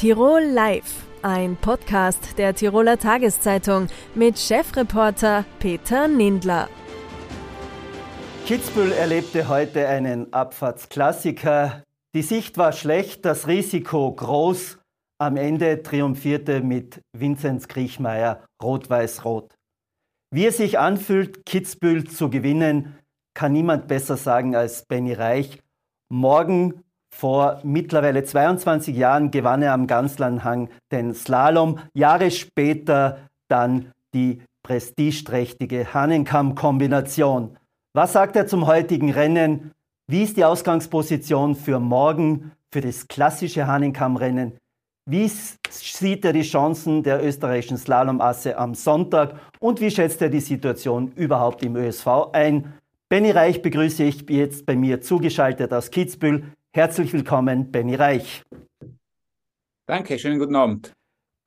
Tirol Live, ein Podcast der Tiroler Tageszeitung mit Chefreporter Peter Nindler. Kitzbühel erlebte heute einen Abfahrtsklassiker. Die Sicht war schlecht, das Risiko groß. Am Ende triumphierte mit Vinzenz Kriechmeier Rot-Weiß-Rot. Wie es sich anfühlt, Kitzbühel zu gewinnen, kann niemand besser sagen als Benny Reich. Morgen vor mittlerweile 22 Jahren gewann er am Ganzlandhang den Slalom. Jahre später dann die prestigeträchtige Hahnenkamm-Kombination. Was sagt er zum heutigen Rennen? Wie ist die Ausgangsposition für morgen, für das klassische Hahnenkamm-Rennen? Wie sieht er die Chancen der österreichischen Slalomasse am Sonntag und wie schätzt er die Situation überhaupt im ÖSV ein? Benny Reich begrüße ich jetzt bei mir zugeschaltet aus Kitzbühel. Herzlich willkommen, Benny Reich. Danke, schönen guten Abend.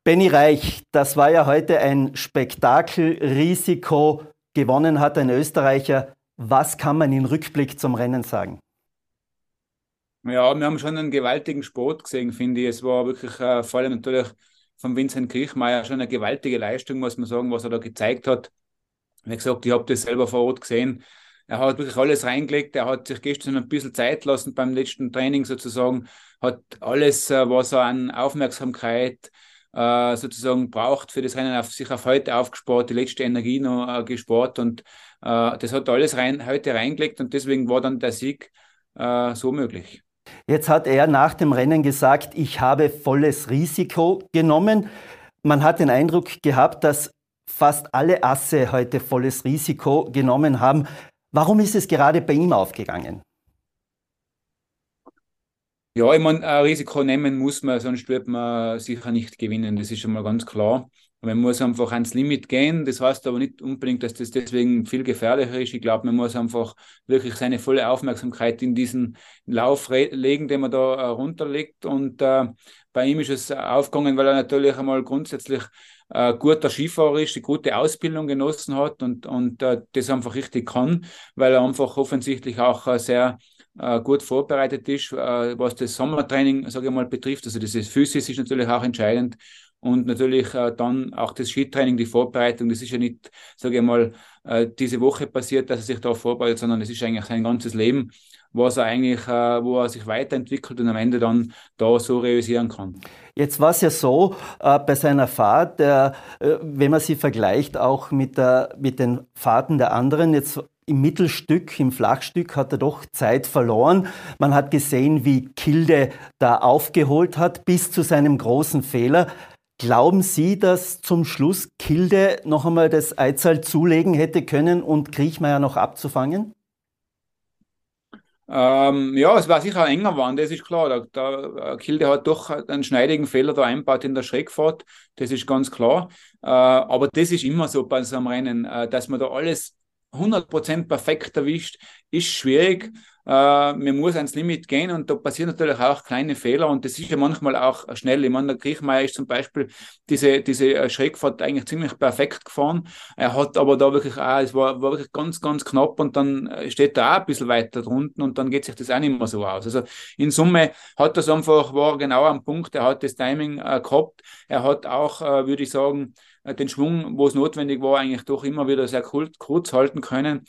Benny Reich, das war ja heute ein Spektakelrisiko. Gewonnen hat ein Österreicher. Was kann man im Rückblick zum Rennen sagen? Ja, wir haben schon einen gewaltigen Sport gesehen, finde ich. Es war wirklich äh, vor allem natürlich von Vincent Kriechmeier schon eine gewaltige Leistung, muss man sagen, was er da gezeigt hat. Wie gesagt, ich habe das selber vor Ort gesehen er hat wirklich alles reingelegt. Er hat sich gestern ein bisschen Zeit lassen beim letzten Training sozusagen, hat alles, äh, was er an Aufmerksamkeit äh, sozusagen braucht für das Rennen, auf, sich auf heute aufgespart, die letzte Energie noch äh, gespart und das hat alles rein, heute reingelegt und deswegen war dann der Sieg so möglich. Jetzt hat er nach dem Rennen gesagt, ich habe volles Risiko genommen. Man hat den Eindruck gehabt, dass fast alle Asse heute volles Risiko genommen haben. Warum ist es gerade bei ihm aufgegangen? Ja, ich meine, ein Risiko nehmen muss man, sonst wird man sicher nicht gewinnen. Das ist schon mal ganz klar. Man muss einfach ans Limit gehen. Das heißt aber nicht unbedingt, dass das deswegen viel gefährlicher ist. Ich glaube, man muss einfach wirklich seine volle Aufmerksamkeit in diesen Lauf legen, den man da äh, runterlegt. Und äh, bei ihm ist es aufgegangen, weil er natürlich einmal grundsätzlich äh, guter Skifahrer ist, eine gute Ausbildung genossen hat und, und äh, das einfach richtig kann, weil er einfach offensichtlich auch äh, sehr äh, gut vorbereitet ist, äh, was das Sommertraining, sage ich mal, betrifft. Also das ist physisch ist natürlich auch entscheidend und natürlich äh, dann auch das Skitraining, die Vorbereitung. Das ist ja nicht, sage ich mal, äh, diese Woche passiert, dass er sich da vorbereitet, sondern es ist eigentlich sein ganzes Leben, was er eigentlich, äh, wo er sich weiterentwickelt und am Ende dann da so realisieren kann. Jetzt war es ja so äh, bei seiner Fahrt, der, äh, wenn man sie vergleicht, auch mit, der, mit den Fahrten der anderen, jetzt im Mittelstück, im Flachstück hat er doch Zeit verloren. Man hat gesehen, wie Kilde da aufgeholt hat bis zu seinem großen Fehler. Glauben Sie, dass zum Schluss Kilde noch einmal das Eizahl zulegen hätte können und Kriechmeier noch abzufangen? Ähm, ja, es war sicher ein enger Wand, das ist klar. Der, der Kilde hat doch einen schneidigen Fehler da einbaut in der Schreckfahrt, das ist ganz klar. Äh, aber das ist immer so bei so einem Rennen, äh, dass man da alles 100% perfekt erwischt, ist schwierig. Äh, man muss ans Limit gehen und da passieren natürlich auch kleine Fehler und das ist ja manchmal auch schnell. Ich meine, der Griechmeier ist zum Beispiel diese, diese äh, Schrägfahrt eigentlich ziemlich perfekt gefahren. Er hat aber da wirklich auch, es war, war wirklich ganz, ganz knapp und dann äh, steht er auch ein bisschen weiter drunten und dann geht sich das auch nicht mehr so aus. Also in Summe hat das einfach, war genau am Punkt, er hat das Timing äh, gehabt. Er hat auch, äh, würde ich sagen, äh, den Schwung, wo es notwendig war, eigentlich doch immer wieder sehr kurz, kurz halten können.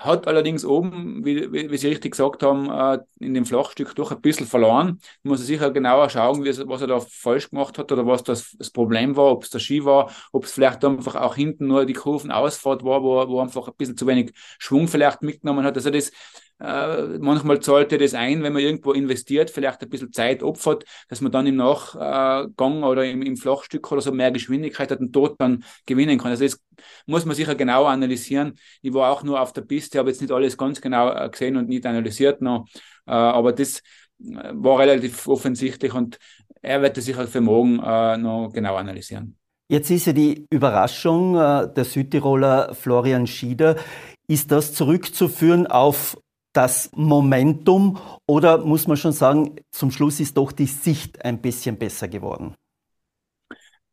Hat allerdings oben, wie, wie, Sie richtig gesagt haben, äh, in dem Flachstück doch ein bisschen verloren. Muss er sicher genauer schauen, was er da falsch gemacht hat oder was das, das Problem war, ob es der Ski war, ob es vielleicht einfach auch hinten nur die Kurvenausfahrt war, wo, wo einfach ein bisschen zu wenig Schwung vielleicht mitgenommen hat. Also das äh, manchmal zahlt er das ein, wenn man irgendwo investiert, vielleicht ein bisschen Zeit opfert, dass man dann im Nachgang oder im, im Flachstück oder so mehr Geschwindigkeit hat und dort dann gewinnen kann. Also das muss man sicher genau analysieren. Ich war auch nur auf der Piste, habe jetzt nicht alles ganz genau äh, gesehen und nicht analysiert noch, äh, aber das äh, war relativ offensichtlich und er wird das sicher für morgen äh, noch genau analysieren. Jetzt ist ja die Überraschung äh, der Südtiroler Florian Schieder. Ist das zurückzuführen auf das Momentum oder muss man schon sagen, zum Schluss ist doch die Sicht ein bisschen besser geworden?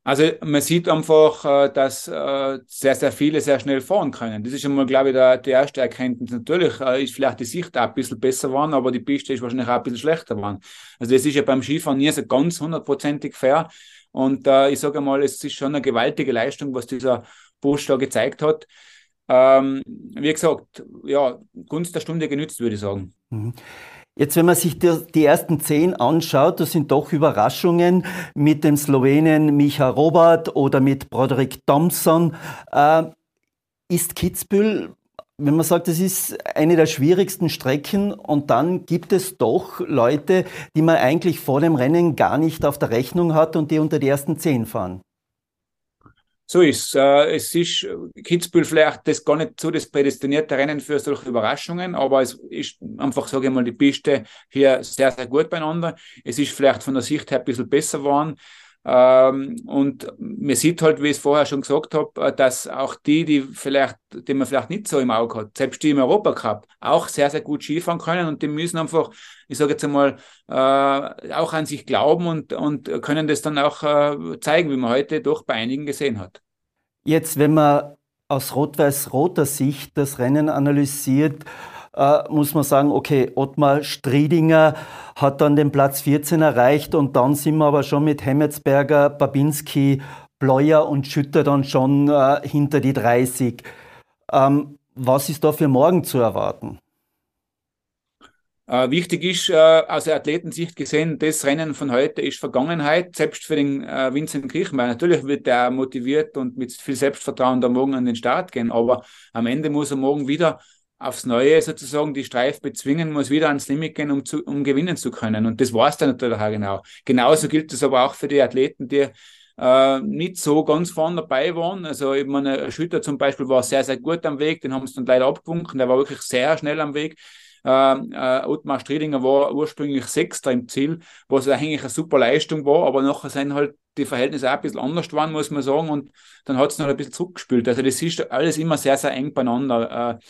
Also man sieht einfach, äh, dass äh, sehr, sehr viele sehr schnell fahren können. Das ist einmal, glaube ich, der, die erste Erkenntnis. Natürlich äh, ist vielleicht die Sicht auch ein bisschen besser geworden, aber die Piste ist wahrscheinlich auch ein bisschen schlechter geworden. Also das ist ja beim Skifahren nie so ganz hundertprozentig fair. Und äh, ich sage mal, es ist schon eine gewaltige Leistung, was dieser Busch da gezeigt hat. Ähm, wie gesagt, ja, Gunst der Stunde genützt, würde ich sagen. Mhm. Jetzt, wenn man sich die, die, ersten zehn anschaut, das sind doch Überraschungen mit dem Slowenen Micha Robert oder mit Broderick Thompson. Äh, ist Kitzbühel, wenn man sagt, das ist eine der schwierigsten Strecken und dann gibt es doch Leute, die man eigentlich vor dem Rennen gar nicht auf der Rechnung hat und die unter die ersten zehn fahren? So ist äh, es. ist äh, Kitzbühel vielleicht das gar nicht so das prädestinierte Rennen für solche Überraschungen, aber es ist einfach, sage ich mal, die Piste hier sehr, sehr gut beieinander. Es ist vielleicht von der Sicht her ein bisschen besser geworden. Ähm, und man sieht halt, wie ich es vorher schon gesagt habe, äh, dass auch die, die vielleicht, die man vielleicht nicht so im Auge hat, selbst die im Europacup, auch sehr, sehr gut Skifahren können und die müssen einfach, ich sage jetzt einmal, äh, auch an sich glauben und, und können das dann auch äh, zeigen, wie man heute doch bei einigen gesehen hat. Jetzt, wenn man aus rot-weiß-roter Sicht das Rennen analysiert, äh, muss man sagen, okay, Ottmar Striedinger hat dann den Platz 14 erreicht und dann sind wir aber schon mit Hemmetsberger, Babinski, Bleuer und Schütter dann schon äh, hinter die 30. Ähm, was ist da für morgen zu erwarten? Äh, wichtig ist, äh, aus der Athletensicht gesehen, das Rennen von heute ist Vergangenheit, selbst für den äh, Vincent Kirchmeier. Natürlich wird er motiviert und mit viel Selbstvertrauen da morgen an den Start gehen, aber am Ende muss er morgen wieder aufs Neue sozusagen die Streif bezwingen, muss wieder ans Limit gehen, um, zu, um gewinnen zu können. Und das war es dann natürlich auch genau. Genauso gilt es aber auch für die Athleten, die äh, nicht so ganz vorne dabei waren. Also ich meine, Schütter zum Beispiel war sehr, sehr gut am Weg, den haben sie dann leider abgewunken, der war wirklich sehr schnell am Weg. Äh, äh, Ottmar Striedinger war ursprünglich Sechster im Ziel, was eigentlich eine super Leistung war, aber nachher sind halt die Verhältnisse auch ein bisschen anders waren, muss man sagen, und dann hat es noch ein bisschen zurückgespült. Also das ist alles immer sehr, sehr eng beieinander. Äh,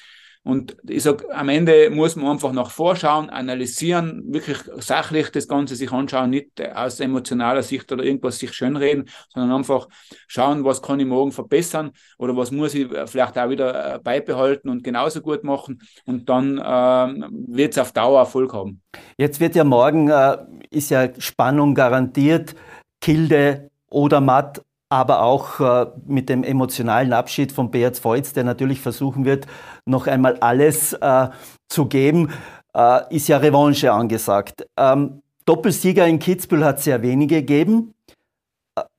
und ich sage, am Ende muss man einfach nach vorschauen, analysieren, wirklich sachlich das Ganze sich anschauen, nicht aus emotionaler Sicht oder irgendwas sich schönreden, sondern einfach schauen, was kann ich morgen verbessern oder was muss ich vielleicht auch wieder äh, beibehalten und genauso gut machen. Und dann ähm, wird es auf Dauer Erfolg haben. Jetzt wird ja morgen, äh, ist ja Spannung garantiert. Kilde oder Matt aber auch äh, mit dem emotionalen Abschied von Beat Voits, der natürlich versuchen wird, noch einmal alles äh, zu geben, äh, ist ja Revanche angesagt. Ähm, Doppelsieger in Kitzbühel hat sehr wenige gegeben.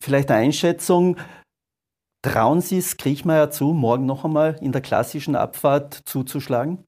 Vielleicht eine Einschätzung. Trauen Sie es Kriechmeier zu, morgen noch einmal in der klassischen Abfahrt zuzuschlagen?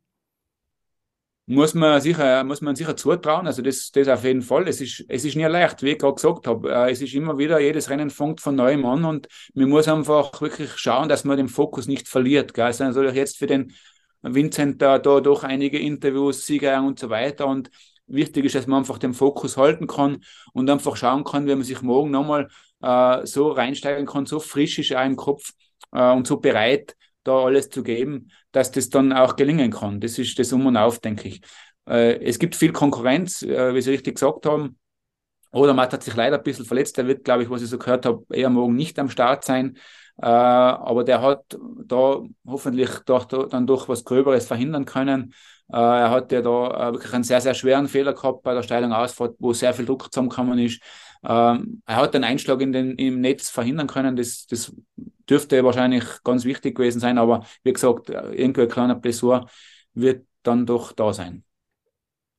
Muss man sicher, muss man sicher zutrauen. Also das, das auf jeden Fall. Es ist, es ist nie leicht, wie ich gerade gesagt habe. Äh, es ist immer wieder, jedes Rennen fängt von neuem an und man muss einfach wirklich schauen, dass man den Fokus nicht verliert. Gell? Also natürlich jetzt für den Vincent da, da doch einige Interviews, Sieger und so weiter und wichtig ist, dass man einfach den Fokus halten kann und einfach schauen kann, wie man sich morgen nochmal äh, so reinsteigen kann, so frisch ist er im Kopf äh, und so bereit, da alles zu geben, dass das dann auch gelingen kann. Das ist das Um und Auf, denke ich. Äh, es gibt viel Konkurrenz, äh, wie Sie richtig gesagt haben. Oder Matt hat sich leider ein bisschen verletzt. Der wird, glaube ich, was ich so gehört habe, eher morgen nicht am Start sein. Äh, aber der hat da hoffentlich doch, dann doch was Gröberes verhindern können. Äh, er hat ja da äh, wirklich einen sehr, sehr schweren Fehler gehabt bei der Steilung Ausfahrt, wo sehr viel Druck zusammengekommen ist. Ähm, er hat den Einschlag in den, im Netz verhindern können. Das, das dürfte wahrscheinlich ganz wichtig gewesen sein, aber wie gesagt, irgendwie ein kleiner Blessur wird dann doch da sein.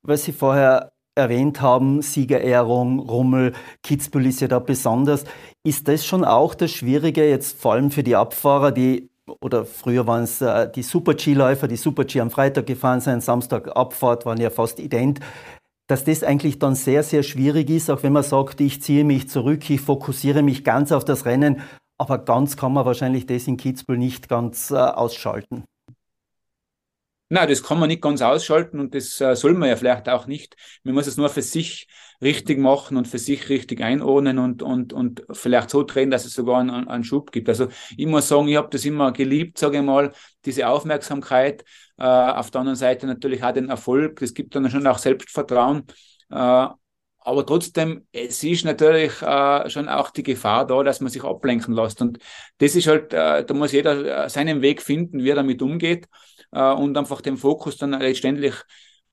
Was Sie vorher erwähnt haben, Siegerehrung, Rummel, Kitzbühel ist ja da besonders. Ist das schon auch das Schwierige jetzt vor allem für die Abfahrer, die oder früher waren es äh, die Super-G-Läufer, die Super-G am Freitag gefahren sind, Samstag Abfahrt waren ja fast ident, dass das eigentlich dann sehr, sehr schwierig ist, auch wenn man sagt, ich ziehe mich zurück, ich fokussiere mich ganz auf das Rennen, aber ganz kann man wahrscheinlich das in Kitzbühel nicht ganz äh, ausschalten. Nein, das kann man nicht ganz ausschalten und das äh, soll man ja vielleicht auch nicht. Man muss es nur für sich richtig machen und für sich richtig einordnen und, und, und vielleicht so drehen, dass es sogar einen, einen Schub gibt. Also ich muss sagen, ich habe das immer geliebt, sage ich mal, diese Aufmerksamkeit. Äh, auf der anderen Seite natürlich auch den Erfolg. Das gibt dann schon auch Selbstvertrauen. Äh, aber trotzdem, es ist natürlich äh, schon auch die Gefahr da, dass man sich ablenken lässt. Und das ist halt, äh, da muss jeder äh, seinen Weg finden, wie er damit umgeht äh, und einfach den Fokus dann letztendlich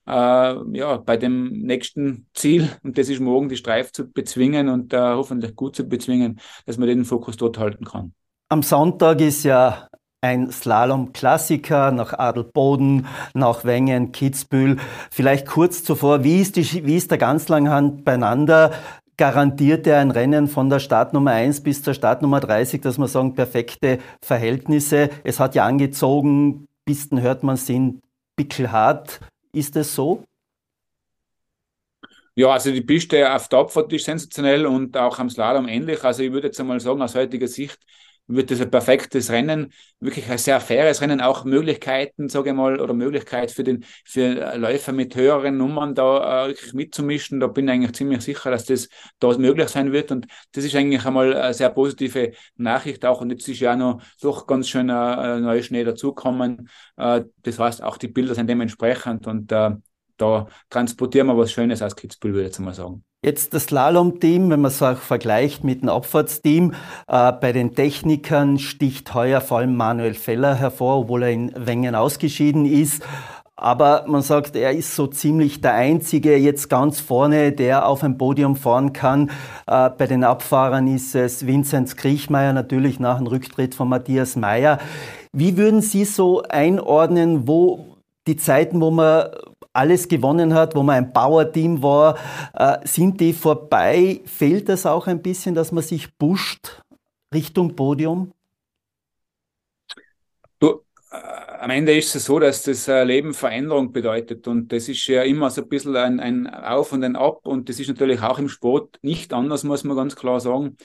äh, ja, bei dem nächsten Ziel, und das ist morgen die Streif zu bezwingen und äh, hoffentlich gut zu bezwingen, dass man den Fokus dort halten kann. Am Sonntag ist ja ein Slalom-Klassiker nach Adelboden, nach Wengen, Kitzbühel. Vielleicht kurz zuvor, wie ist, die, wie ist der Ganzlanghand beieinander? Garantiert er ein Rennen von der Startnummer 1 bis zur Startnummer 30, dass man sagen, perfekte Verhältnisse? Es hat ja angezogen, Pisten hört man sind pickelhart. Ist es so? Ja, also die Piste auf der Abfahrt ist sensationell und auch am Slalom ähnlich. Also ich würde jetzt einmal sagen, aus heutiger Sicht wird das ein perfektes Rennen, wirklich ein sehr faires Rennen, auch Möglichkeiten, sage ich mal, oder Möglichkeit für den für Läufer mit höheren Nummern da äh, wirklich mitzumischen. Da bin ich eigentlich ziemlich sicher, dass das da möglich sein wird. Und das ist eigentlich einmal eine sehr positive Nachricht auch. Und jetzt ist ja noch doch ganz schön äh, neuer Schnee dazukommen. Äh, das heißt, auch die Bilder sind dementsprechend und äh, da transportieren wir was Schönes aus Kitzbühel, würde ich jetzt mal sagen. Jetzt das Slalom-Team, wenn man es auch vergleicht mit dem Abfahrtsteam, äh, bei den Technikern sticht heuer vor allem Manuel Feller hervor, obwohl er in Wengen ausgeschieden ist. Aber man sagt, er ist so ziemlich der Einzige jetzt ganz vorne, der auf ein Podium fahren kann. Äh, bei den Abfahrern ist es Vinzenz Kriechmeier, natürlich nach dem Rücktritt von Matthias Meyer. Wie würden Sie so einordnen, wo die Zeiten, wo man alles gewonnen hat, wo man ein Power-Team war, äh, sind die vorbei? Fehlt das auch ein bisschen, dass man sich pusht Richtung Podium? Du, äh, am Ende ist es so, dass das äh, Leben Veränderung bedeutet und das ist ja immer so ein bisschen ein, ein Auf und ein Ab und das ist natürlich auch im Sport nicht anders, muss man ganz klar sagen.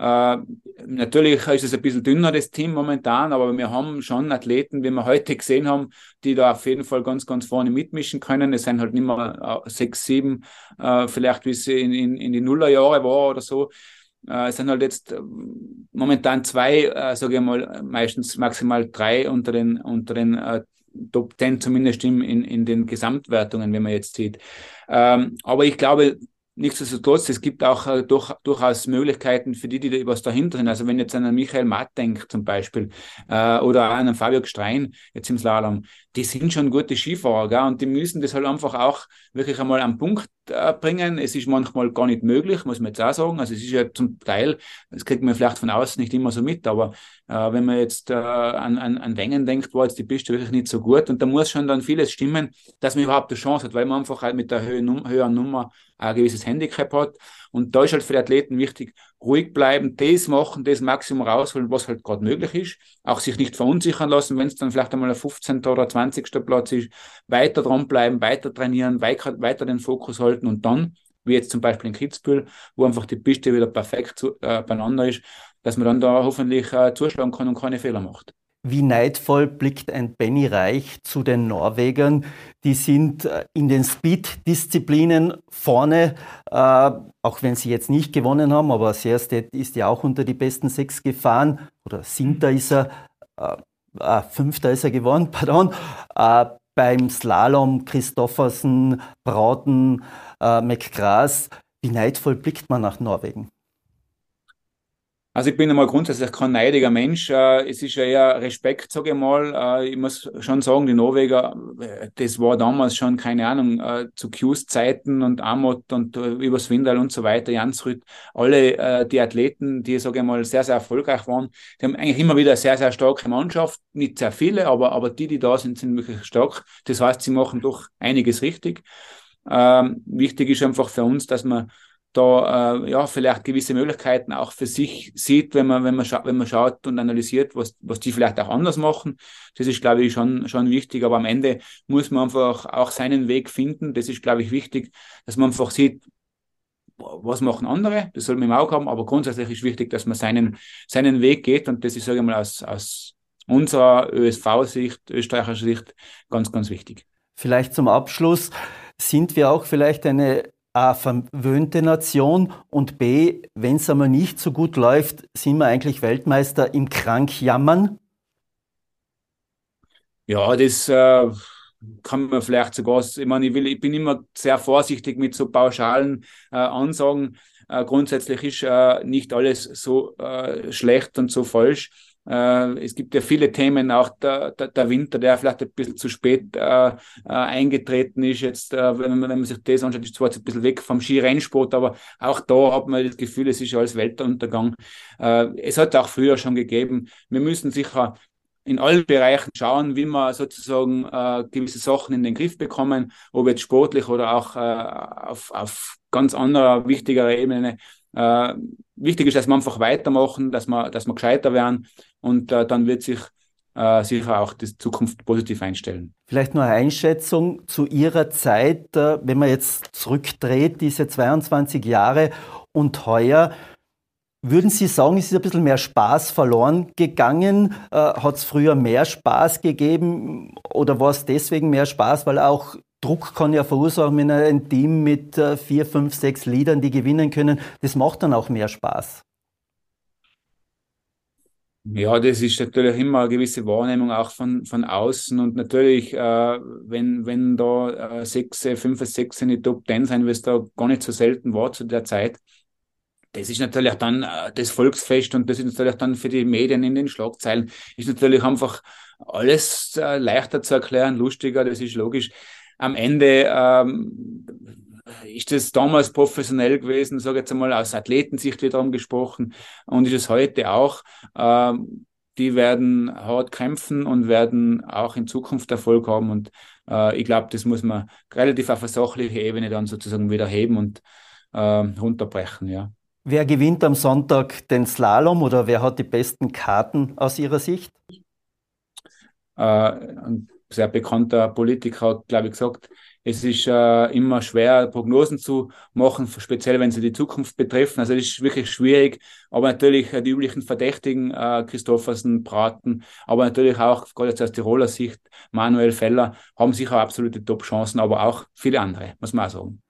Äh, natürlich ist es ein bisschen dünner, das Team momentan, aber wir haben schon Athleten, wie wir heute gesehen haben, die da auf jeden Fall ganz, ganz vorne mitmischen können. Es sind halt nicht mehr äh, sechs, sieben, äh, vielleicht wie es in, in, in die Nullerjahre war oder so. Es sind halt jetzt momentan zwei, sage ich mal, meistens maximal drei unter den, unter den Top 10 zumindest in, in, in den Gesamtwertungen, wenn man jetzt sieht. Ähm, aber ich glaube, Nichtsdestotrotz, es gibt auch äh, durch, durchaus Möglichkeiten für die, die was dahinter sind. Also wenn jetzt an Michael Matt denkt zum Beispiel äh, oder an einen Fabio Strein jetzt im Slalom, die sind schon gute Skifahrer gell? und die müssen das halt einfach auch wirklich einmal am Punkt bringen. Es ist manchmal gar nicht möglich, muss man jetzt auch sagen. Also es ist ja zum Teil, das kriegt man vielleicht von außen nicht immer so mit, aber äh, wenn man jetzt äh, an, an, an Wengen denkt, war jetzt die Piste wirklich nicht so gut und da muss schon dann vieles stimmen, dass man überhaupt eine Chance hat, weil man einfach halt mit der höheren, Nummer ein gewisses Handicap hat. Und da ist halt für die Athleten wichtig, ruhig bleiben, das machen, das Maximum rausholen, was halt gerade möglich ist. Auch sich nicht verunsichern lassen, wenn es dann vielleicht einmal ein 15. oder 20. Platz ist. Weiter dranbleiben, weiter trainieren, weiter, weiter den Fokus halten und dann, wie jetzt zum Beispiel in Kitzbühel, wo einfach die Piste wieder perfekt zu, äh, beieinander ist, dass man dann da hoffentlich äh, zuschlagen kann und keine Fehler macht. Wie neidvoll blickt ein Benny Reich zu den Norwegern. Die sind äh, in den Speed-Disziplinen vorne, äh, auch wenn sie jetzt nicht gewonnen haben, aber Serstedt ist ja auch unter die besten sechs gefahren. Oder siebter ist er, äh, äh, fünfter ist er geworden, pardon. Beim Slalom Christoffersen, Brauten, äh, McGrath. Wie neidvoll blickt man nach Norwegen? Also ich bin einmal grundsätzlich kein neidiger Mensch. Äh, es ist ja eher Respekt, sage ich mal. Äh, ich muss schon sagen, die Norweger, äh, das war damals schon, keine Ahnung, zu Qs Zeiten und Amot und übers Windal und so weiter, Jansrud, alle die Athleten, die, sage ich mal, sehr, sehr erfolgreich waren, die haben eigentlich immer wieder eine sehr, sehr starke Mannschaft. Nicht sehr viele, aber, aber die, die da sind, sind wirklich stark. Das heißt, sie machen doch einiges richtig. Ähm, wichtig ist einfach für uns, dass man da äh, ja vielleicht gewisse Möglichkeiten auch für sich sieht, wenn man wenn man wenn man schaut und analysiert, was was die vielleicht auch anders machen. Das ist glaube ich schon schon wichtig, aber am Ende muss man einfach auch seinen Weg finden. Das ist glaube ich wichtig, dass man einfach sieht, was machen andere, das soll man im Auge haben, aber grundsätzlich ist wichtig, dass man seinen seinen Weg geht und das ist sage ich mal aus aus unserer ÖSV-Sicht, österreichischer Sicht ganz ganz wichtig. Vielleicht zum Abschluss sind wir auch vielleicht eine A, verwöhnte Nation und B, wenn es einmal nicht so gut läuft, sind wir eigentlich Weltmeister im Krankjammern? Ja, das, äh, kann man vielleicht sogar, ich meine, ich, will, ich bin immer sehr vorsichtig mit so pauschalen äh, Ansagen. Äh, grundsätzlich ist äh, nicht alles so äh, schlecht und so falsch. Äh, es gibt ja viele Themen, auch der, der, der, Winter, der vielleicht ein bisschen zu spät äh, äh, eingetreten ist. Jetzt, äh, wenn, man, wenn man sich das anschaut, ist zwar jetzt ein bisschen weg vom Skirennsport, aber auch da hat man das Gefühl, es ist alles Weltuntergang. Äh, es hat auch früher schon gegeben. Wir müssen sicher in allen Bereichen schauen, wie wir sozusagen äh, gewisse Sachen in den Griff bekommen, ob jetzt sportlich oder auch äh, auf, auf ganz anderer, wichtiger Ebene. Äh, wichtig ist, dass wir einfach weitermachen, dass wir, dass wir gescheiter werden und äh, dann wird sich äh, sicher auch die Zukunft positiv einstellen. Vielleicht nur eine Einschätzung zu Ihrer Zeit, äh, wenn man jetzt zurückdreht, diese 22 Jahre und heuer. Würden Sie sagen, es ist ein bisschen mehr Spaß verloren gegangen? Äh, Hat es früher mehr Spaß gegeben oder war es deswegen mehr Spaß, weil auch Druck kann ja verursachen, wenn ein Team mit äh, vier, fünf, sechs Liedern, die gewinnen können, das macht dann auch mehr Spaß. Ja, das ist natürlich immer eine gewisse Wahrnehmung auch von, von außen und natürlich, äh, wenn, wenn da äh, sechs, fünf, sechs in die Top Ten sein, was da gar nicht so selten war zu der Zeit, das ist natürlich dann äh, das Volksfest und das ist natürlich dann für die Medien in den Schlagzeilen, ist natürlich einfach alles äh, leichter zu erklären, lustiger, das ist logisch. Am Ende ähm, ist das damals professionell gewesen, sage jetzt einmal aus Athletensicht wiederum gesprochen und ist es heute auch. Ähm, die werden hart kämpfen und werden auch in Zukunft Erfolg haben und äh, ich glaube, das muss man relativ auf eine sachliche Ebene dann sozusagen wieder heben und äh, runterbrechen, ja. Wer gewinnt am Sonntag den Slalom oder wer hat die besten Karten aus Ihrer Sicht? Äh, sehr bekannter Politiker hat, glaube ich, gesagt, es ist äh, immer schwer, Prognosen zu machen, speziell wenn sie die Zukunft betreffen. Also es ist wirklich schwierig, aber natürlich äh, die üblichen Verdächtigen, äh, Christoffersen, Braten, aber natürlich auch, gerade jetzt aus Tiroler Sicht, Manuel Feller, haben sicher absolute Top-Chancen, aber auch viele andere, muss man auch sagen.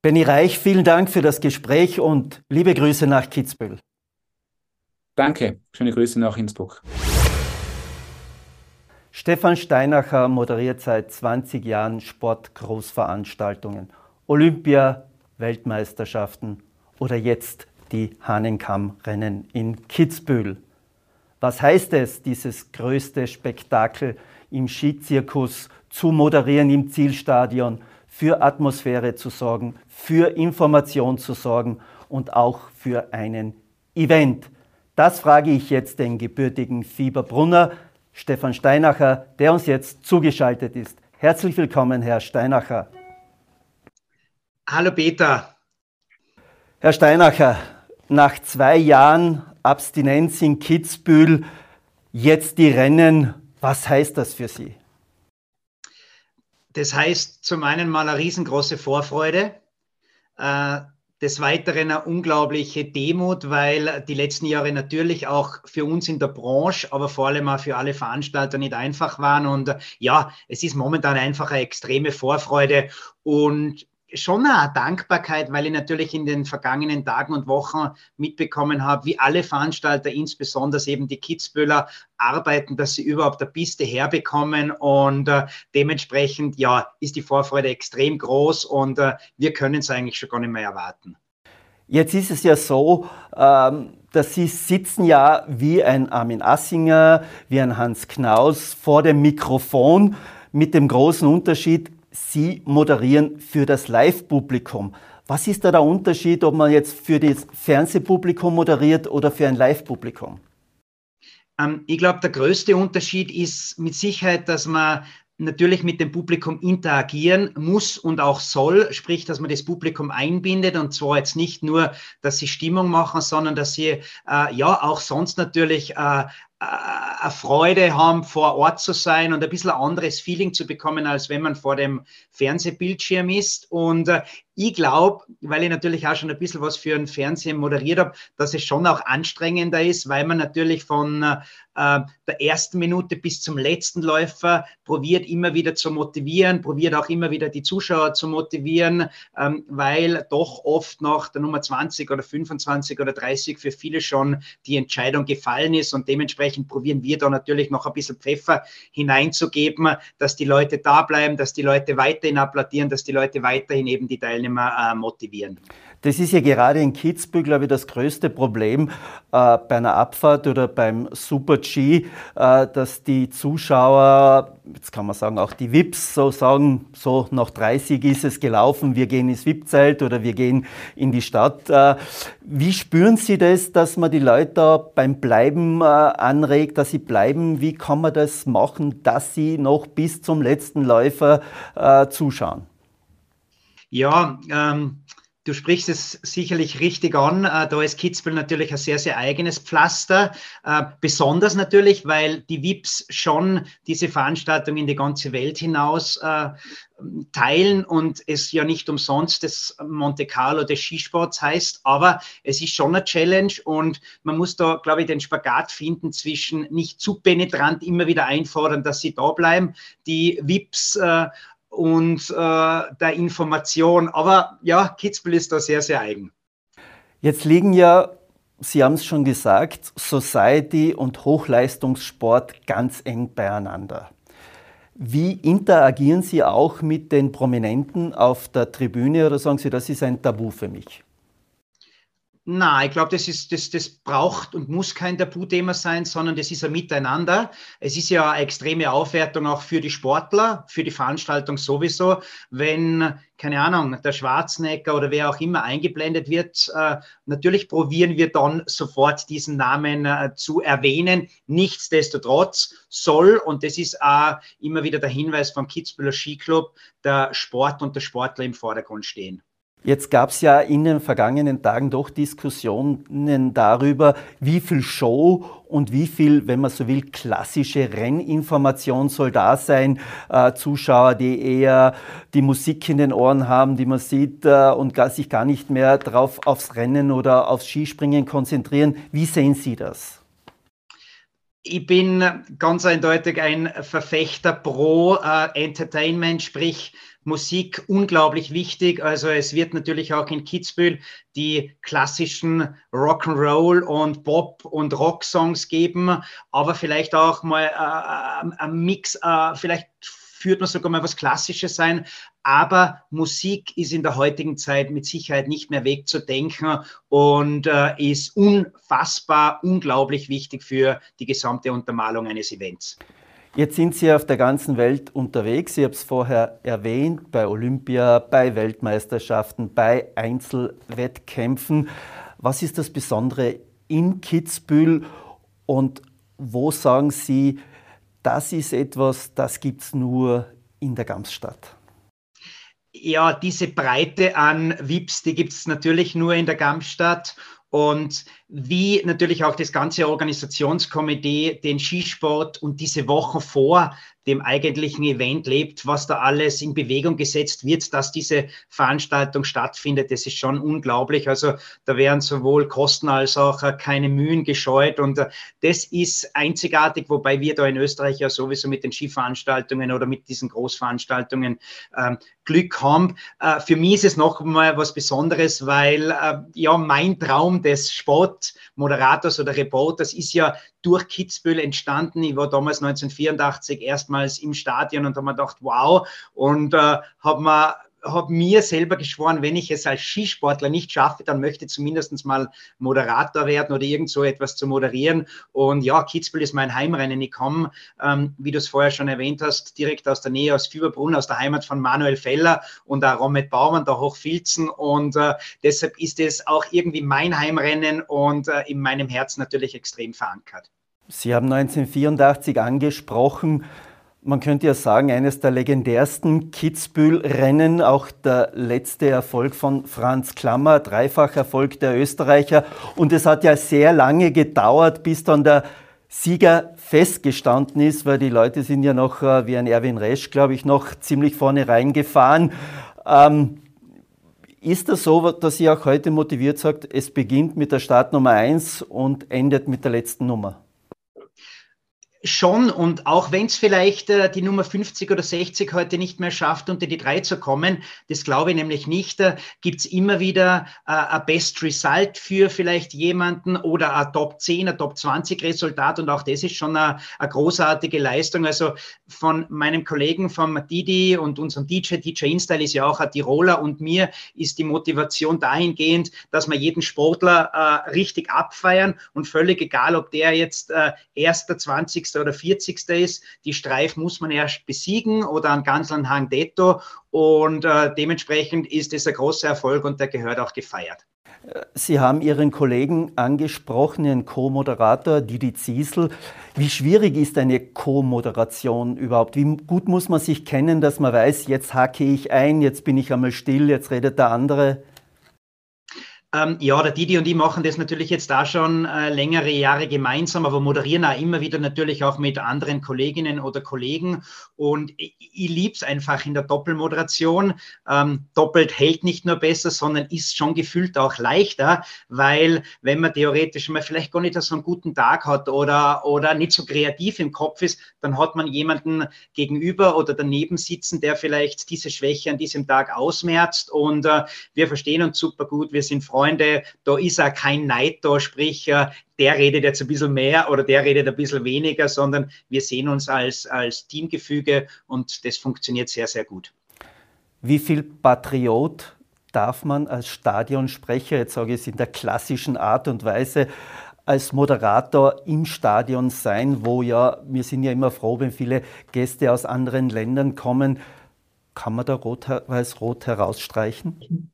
Benny Reich, vielen Dank für das Gespräch und liebe Grüße nach Kitzbühel. Danke, schöne Grüße nach Innsbruck. Stefan Steinacher moderiert seit 20 Jahren Sportgroßveranstaltungen, Olympia, Weltmeisterschaften oder jetzt die Hahnenkammrennen in Kitzbühel. Was heißt es, dieses größte Spektakel im Skizirkus zu moderieren im Zielstadion, für Atmosphäre zu sorgen, für Information zu sorgen und auch für einen Event? Das frage ich jetzt den gebürtigen Fieberbrunner, Stefan Steinacher, der uns jetzt zugeschaltet ist. Herzlich willkommen, Herr Steinacher. Hallo Peter. Herr Steinacher, nach zwei Jahren Abstinenz in Kitzbühel, jetzt die Rennen, was heißt das für Sie? Das heißt zum einen mal eine riesengroße Vorfreude, äh, des Weiteren eine unglaubliche Demut, weil die letzten Jahre natürlich auch für uns in der Branche, aber vor allem auch für alle Veranstalter nicht einfach waren. Und ja, es ist momentan einfach eine extreme Vorfreude. Und schon eine Dankbarkeit, weil ich natürlich in den vergangenen Tagen und Wochen mitbekommen habe, wie alle Veranstalter, insbesondere eben die Kitzbühler, arbeiten, dass sie überhaupt der Piste herbekommen und äh, dementsprechend, ja, ist die Vorfreude extrem groß und äh, wir können es eigentlich schon gar nicht mehr erwarten. Jetzt ist es ja so, ähm, dass Sie sitzen ja wie ein Armin Assinger, wie ein Hans Knaus vor dem Mikrofon mit dem großen Unterschied, Sie moderieren für das Live-Publikum. Was ist da der Unterschied, ob man jetzt für das Fernsehpublikum moderiert oder für ein Live-Publikum? Ähm, ich glaube, der größte Unterschied ist mit Sicherheit, dass man natürlich mit dem Publikum interagieren muss und auch soll, sprich, dass man das Publikum einbindet und zwar jetzt nicht nur, dass sie Stimmung machen, sondern dass sie äh, ja auch sonst natürlich äh, eine Freude haben, vor Ort zu sein und ein bisschen ein anderes Feeling zu bekommen, als wenn man vor dem Fernsehbildschirm ist. Und äh, ich glaube, weil ich natürlich auch schon ein bisschen was für ein Fernsehen moderiert habe, dass es schon auch anstrengender ist, weil man natürlich von äh, der ersten Minute bis zum letzten Läufer probiert immer wieder zu motivieren, probiert auch immer wieder die Zuschauer zu motivieren, ähm, weil doch oft nach der Nummer 20 oder 25 oder 30 für viele schon die Entscheidung gefallen ist und dementsprechend dementsprechend probieren wir da natürlich noch ein bisschen Pfeffer hineinzugeben, dass die Leute da bleiben, dass die Leute weiterhin applaudieren, dass die Leute weiterhin eben die Teilnehmer äh, motivieren. Das ist ja gerade in Kitzbühel, glaube ich, das größte Problem äh, bei einer Abfahrt oder beim Super G, äh, dass die Zuschauer, jetzt kann man sagen, auch die VIPs so sagen, so nach 30 ist es gelaufen, wir gehen ins VIP-Zelt oder wir gehen in die Stadt. Äh, wie spüren Sie das, dass man die Leute beim Bleiben äh, anregt, dass sie bleiben? Wie kann man das machen, dass sie noch bis zum letzten Läufer äh, zuschauen? Ja, ähm, Du sprichst es sicherlich richtig an. Äh, da ist Kitzbühel natürlich ein sehr, sehr eigenes Pflaster. Äh, besonders natürlich, weil die VIPs schon diese Veranstaltung in die ganze Welt hinaus äh, teilen und es ja nicht umsonst das Monte Carlo des Skisports heißt. Aber es ist schon eine Challenge und man muss da, glaube ich, den Spagat finden zwischen nicht zu penetrant immer wieder einfordern, dass sie da bleiben, die VIPs und äh, der Information. Aber ja, Kitzbühel ist da sehr, sehr eigen. Jetzt liegen ja, Sie haben es schon gesagt, Society und Hochleistungssport ganz eng beieinander. Wie interagieren Sie auch mit den Prominenten auf der Tribüne oder sagen Sie, das ist ein Tabu für mich? Na, ich glaube, das, ist, das, das braucht und muss kein Tabuthema sein, sondern das ist ein Miteinander. Es ist ja eine extreme Aufwertung auch für die Sportler, für die Veranstaltung sowieso. Wenn, keine Ahnung, der Schwarzenegger oder wer auch immer eingeblendet wird, äh, natürlich probieren wir dann sofort diesen Namen äh, zu erwähnen. Nichtsdestotrotz soll, und das ist auch immer wieder der Hinweis vom Kitzbüheler Skiclub, der Sport und der Sportler im Vordergrund stehen. Jetzt gab es ja in den vergangenen Tagen doch Diskussionen darüber, wie viel Show und wie viel, wenn man so will, klassische Renninformation soll da sein. Äh, Zuschauer, die eher die Musik in den Ohren haben, die man sieht äh, und gar, sich gar nicht mehr darauf aufs Rennen oder aufs Skispringen konzentrieren. Wie sehen Sie das? Ich bin ganz eindeutig ein Verfechter pro äh, Entertainment, sprich Musik unglaublich wichtig. Also es wird natürlich auch in Kitzbühel die klassischen Rock'n'Roll und Pop und Rock-Songs geben, aber vielleicht auch mal äh, äh ein Mix, äh, vielleicht führt man sogar mal was Klassisches sein. Aber Musik ist in der heutigen Zeit mit Sicherheit nicht mehr wegzudenken und äh, ist unfassbar, unglaublich wichtig für die gesamte Untermalung eines Events. Jetzt sind Sie auf der ganzen Welt unterwegs. Ich habe es vorher erwähnt, bei Olympia, bei Weltmeisterschaften, bei Einzelwettkämpfen. Was ist das Besondere in Kitzbühel und wo sagen Sie, das ist etwas, das gibt es nur in der Gamsstadt? Ja, diese Breite an VIPs, die gibt es natürlich nur in der Gamsstadt. Und wie natürlich auch das ganze Organisationskomitee den Skisport und diese Woche vor dem eigentlichen Event lebt, was da alles in Bewegung gesetzt wird, dass diese Veranstaltung stattfindet. Das ist schon unglaublich. Also da werden sowohl Kosten als auch äh, keine Mühen gescheut und äh, das ist einzigartig, wobei wir da in Österreich ja sowieso mit den Skiveranstaltungen oder mit diesen Großveranstaltungen ähm, Glück haben. Äh, für mich ist es noch mal was Besonderes, weil äh, ja mein Traum des Sportmoderators oder Reporters ist ja durch Kitzbühel entstanden. Ich war damals 1984 erstmals im Stadion und habe mir gedacht, wow, und äh, habe mir habe mir selber geschworen, wenn ich es als Skisportler nicht schaffe, dann möchte ich zumindest mal Moderator werden oder irgend so etwas zu moderieren. Und ja, Kitzbühel ist mein Heimrennen. Ich komme, ähm, wie du es vorher schon erwähnt hast, direkt aus der Nähe, aus Fieberbrunn, aus der Heimat von Manuel Feller und auch Romet Baumann, da Hochfilzen. Und äh, deshalb ist es auch irgendwie mein Heimrennen und äh, in meinem Herzen natürlich extrem verankert. Sie haben 1984 angesprochen, man könnte ja sagen, eines der legendärsten Kitzbühel-Rennen, auch der letzte Erfolg von Franz Klammer, Dreifacherfolg der Österreicher. Und es hat ja sehr lange gedauert, bis dann der Sieger festgestanden ist, weil die Leute sind ja noch, äh, wie ein Erwin Resch, glaube ich, noch ziemlich vorne reingefahren. Ähm, ist das so, dass ihr auch heute motiviert sagt, es beginnt mit der Startnummer 1 und endet mit der letzten Nummer? Schon, und auch wenn es vielleicht äh, die Nummer 50 oder 60 heute nicht mehr schafft, unter die drei zu kommen, das glaube ich nämlich nicht, äh, gibt es immer wieder äh, ein Best Result für vielleicht jemanden oder ein Top 10, ein Top 20 Resultat und auch das ist schon eine, großartige Leistung. Also von meinem Kollegen, vom Didi und unserem DJ, DJ InStyle ist ja auch ein Tiroler und mir ist die Motivation dahingehend, dass wir jeden Sportler äh, richtig abfeiern und völlig egal, ob der jetzt äh, erster, 20 oder 40. ist. Die Streif muss man erst besiegen oder einen ganzen Hang detto. Und äh, dementsprechend ist es ein großer Erfolg und der gehört auch gefeiert. Sie haben Ihren Kollegen angesprochen, Ihren Co-Moderator Didi Ziesel. Wie schwierig ist eine Co-Moderation überhaupt? Wie gut muss man sich kennen, dass man weiß, jetzt hacke ich ein, jetzt bin ich einmal still, jetzt redet der andere? Ähm, ja, der Didi und ich machen das natürlich jetzt da schon äh, längere Jahre gemeinsam, aber moderieren auch immer wieder natürlich auch mit anderen Kolleginnen oder Kollegen. Und ich, ich liebe es einfach in der Doppelmoderation. Ähm, doppelt hält nicht nur besser, sondern ist schon gefühlt auch leichter, weil wenn man theoretisch mal vielleicht gar nicht so einen guten Tag hat oder, oder nicht so kreativ im Kopf ist, dann hat man jemanden gegenüber oder daneben sitzen, der vielleicht diese Schwäche an diesem Tag ausmerzt. Und äh, wir verstehen uns super gut, wir sind Freunde Freunde, da ist auch kein Neid da, sprich, äh, der redet jetzt ein bisschen mehr oder der redet ein bisschen weniger, sondern wir sehen uns als, als Teamgefüge und das funktioniert sehr, sehr gut. Wie viel Patriot darf man als Stadionsprecher, jetzt sage ich es in der klassischen Art und Weise, als Moderator im Stadion sein, wo ja, wir sind ja immer froh, wenn viele Gäste aus anderen Ländern kommen. Kann man da rot-weiß-rot herausstreichen?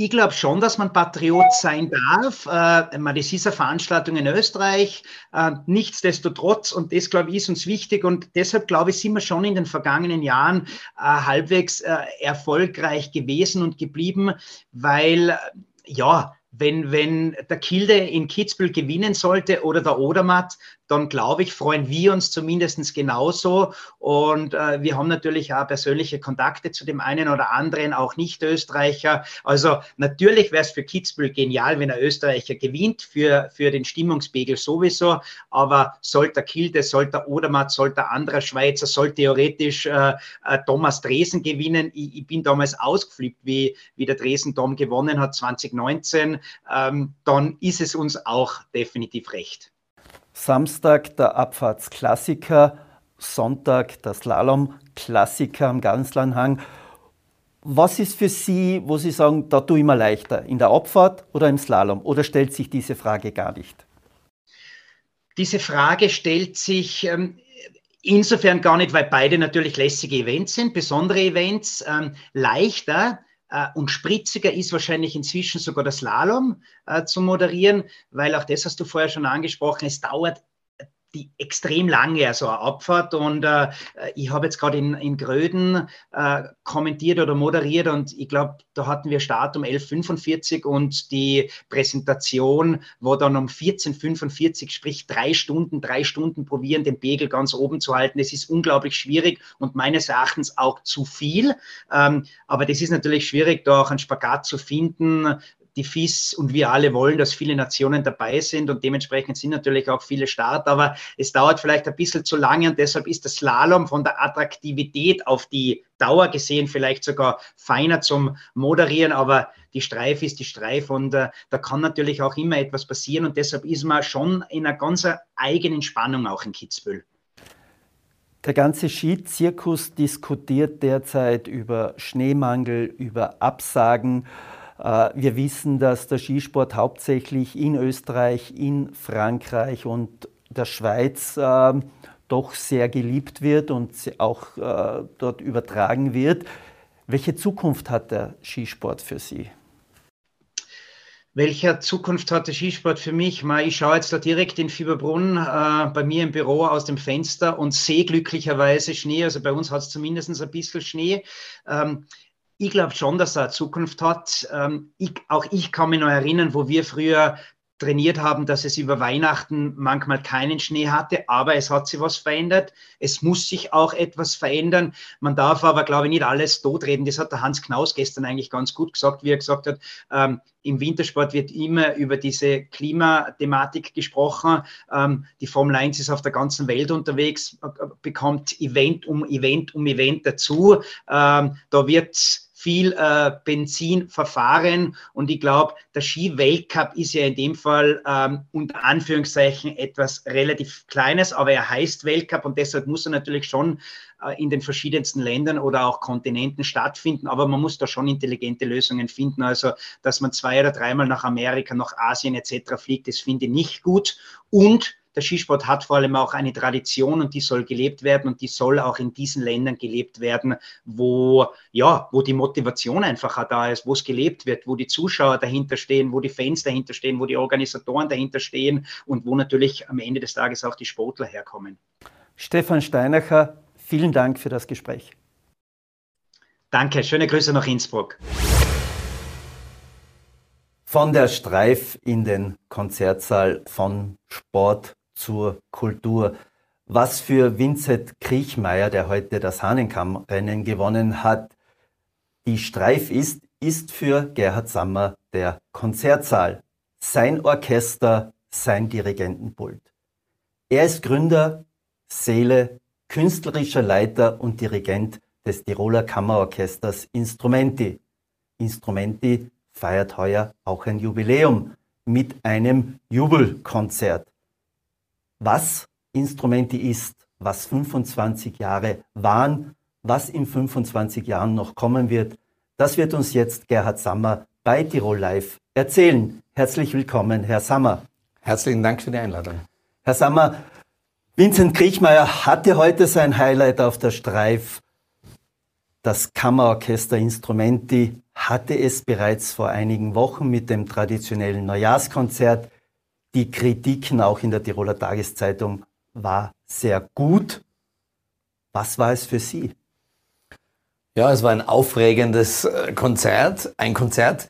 Ich glaube schon, dass man Patriot sein darf. Äh, das ist eine Veranstaltung in Österreich. Äh, nichtsdestotrotz, und das, glaube ich, ist uns wichtig. Und deshalb, glaube ich, sind wir schon in den vergangenen Jahren äh, halbwegs äh, erfolgreich gewesen und geblieben, weil, ja, wenn, wenn der Kilde in Kitzbühel gewinnen sollte oder der Odermatt, dann glaube ich, freuen wir uns zumindest genauso. Und äh, wir haben natürlich auch persönliche Kontakte zu dem einen oder anderen, auch Nicht-Österreicher. Also natürlich wäre es für Kitzbühel genial, wenn ein Österreicher gewinnt, für, für den Stimmungspegel sowieso. Aber sollte Kilde, sollte der Odermatt, sollte der andere Schweizer, sollte theoretisch äh, äh, Thomas Dresen gewinnen. Ich, ich, bin damals ausgeflippt, wie, wie der Dresen-Dom gewonnen hat 2019. Ähm, dann ist es uns auch definitiv recht. Samstag der Abfahrtsklassiker, Sonntag der Slalom-Klassiker am Ganzlernhang. Was ist für Sie, wo Sie sagen, da tue ich mir leichter, in der Abfahrt oder im Slalom? Oder stellt sich diese Frage gar nicht? Diese Frage stellt sich ähm, insofern gar nicht, weil beide natürlich lässige Events sind, besondere Events, ähm, leichter und spritziger ist wahrscheinlich inzwischen sogar das Slalom äh, zu moderieren, weil auch das hast du vorher schon angesprochen, es dauert die extrem lange, also eine Abfahrt. Und äh, ich habe jetzt gerade in, in Gröden äh, kommentiert oder moderiert und ich glaube, da hatten wir Start um 11.45 und die Präsentation war dann um 14.45, sprich drei Stunden, drei Stunden probieren, den Pegel ganz oben zu halten. Das ist unglaublich schwierig und meines Erachtens auch zu viel. Ähm, aber das ist natürlich schwierig, da auch einen Spagat zu finden, die FIS und wir alle wollen, dass viele Nationen dabei sind und dementsprechend sind natürlich auch viele Start, aber es dauert vielleicht ein bisschen zu lange und deshalb ist das Slalom von der Attraktivität auf die Dauer gesehen vielleicht sogar feiner zum Moderieren, aber die Streif ist die Streif und äh, da kann natürlich auch immer etwas passieren und deshalb ist man schon in einer ganz eigenen Spannung auch in Kitzbühel. Der ganze Skizirkus diskutiert derzeit über Schneemangel, über Absagen. Äh, wir wissen, dass der Skisport hauptsächlich in Österreich, in Frankreich und der Schweiz äh, doch sehr geliebt wird und auch äh, dort übertragen wird. Welche Zukunft hat der Skisport für Sie? Welche Zukunft hat der Skisport für mich? Ich schaue jetzt da direkt in Fieberbrunn äh, bei mir im Büro aus dem Fenster und sehe glücklicherweise Schnee. Also bei uns hat es zumindest ein bisschen Schnee. Ähm, ich glaube schon, dass er eine Zukunft hat. Ähm, ich, auch ich kann mich noch erinnern, wo wir früher trainiert haben, dass es über Weihnachten manchmal keinen Schnee hatte, aber es hat sich was verändert. Es muss sich auch etwas verändern. Man darf aber, glaube ich, nicht alles totreden. Das hat der Hans Knaus gestern eigentlich ganz gut gesagt, wie er gesagt hat, ähm, im Wintersport wird immer über diese Klimathematik gesprochen. Ähm, die Formel 1 ist auf der ganzen Welt unterwegs, äh, bekommt Event um Event um Event dazu. Ähm, da wird viel äh, Benzin verfahren. Und ich glaube, der Ski-Weltcup ist ja in dem Fall ähm, unter Anführungszeichen etwas relativ Kleines, aber er heißt Weltcup und deshalb muss er natürlich schon äh, in den verschiedensten Ländern oder auch Kontinenten stattfinden. Aber man muss da schon intelligente Lösungen finden. Also, dass man zwei oder dreimal nach Amerika, nach Asien etc. fliegt, das finde ich nicht gut. Und der Skisport hat vor allem auch eine Tradition und die soll gelebt werden und die soll auch in diesen Ländern gelebt werden, wo, ja, wo die Motivation einfach da ist, wo es gelebt wird, wo die Zuschauer dahinter stehen, wo die Fans dahinter stehen, wo die Organisatoren dahinter stehen und wo natürlich am Ende des Tages auch die Sportler herkommen. Stefan Steinacher, vielen Dank für das Gespräch. Danke, schöne Grüße nach Innsbruck. Von der Streif in den Konzertsaal, von Sport zur Kultur. Was für Vincent Kriechmeier, der heute das Hahnenkammrennen gewonnen hat, die Streif ist, ist für Gerhard Sammer der Konzertsaal. Sein Orchester, sein Dirigentenpult. Er ist Gründer, Seele, künstlerischer Leiter und Dirigent des Tiroler Kammerorchesters Instrumenti. Instrumenti feiert heuer auch ein Jubiläum mit einem Jubelkonzert was Instrumenti ist, was 25 Jahre waren, was in 25 Jahren noch kommen wird, das wird uns jetzt Gerhard Sammer bei Tirol Live erzählen. Herzlich willkommen, Herr Sammer. Herzlichen Dank für die Einladung. Herr Sammer, Vincent Kriechmeier hatte heute sein Highlight auf der Streif. Das Kammerorchester Instrumenti hatte es bereits vor einigen Wochen mit dem traditionellen Neujahrskonzert die Kritiken auch in der Tiroler Tageszeitung war sehr gut. Was war es für Sie? Ja, es war ein aufregendes äh, Konzert, ein Konzert,